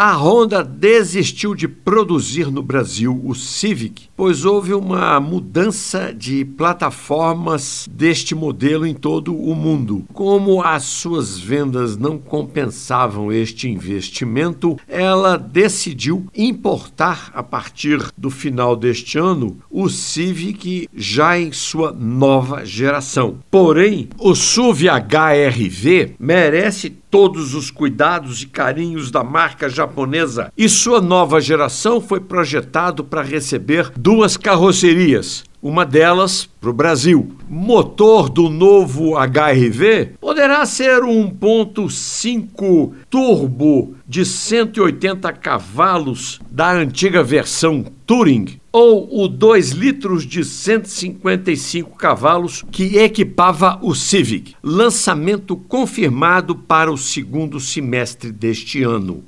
A Honda desistiu de produzir no Brasil o Civic, pois houve uma mudança de plataformas deste modelo em todo o mundo. Como as suas vendas não compensavam este investimento, ela decidiu importar a partir do final deste ano o Civic já em sua nova geração. Porém, o SUV HRV merece todos os cuidados e carinhos da marca japonesa. E sua nova geração foi projetado para receber duas carrocerias, uma delas para o Brasil. Motor do novo HRV poderá ser um 1.5 turbo de 180 cavalos da antiga versão Touring ou o 2 litros de 155 cavalos que equipava o Civic. Lançamento confirmado para o segundo semestre deste ano.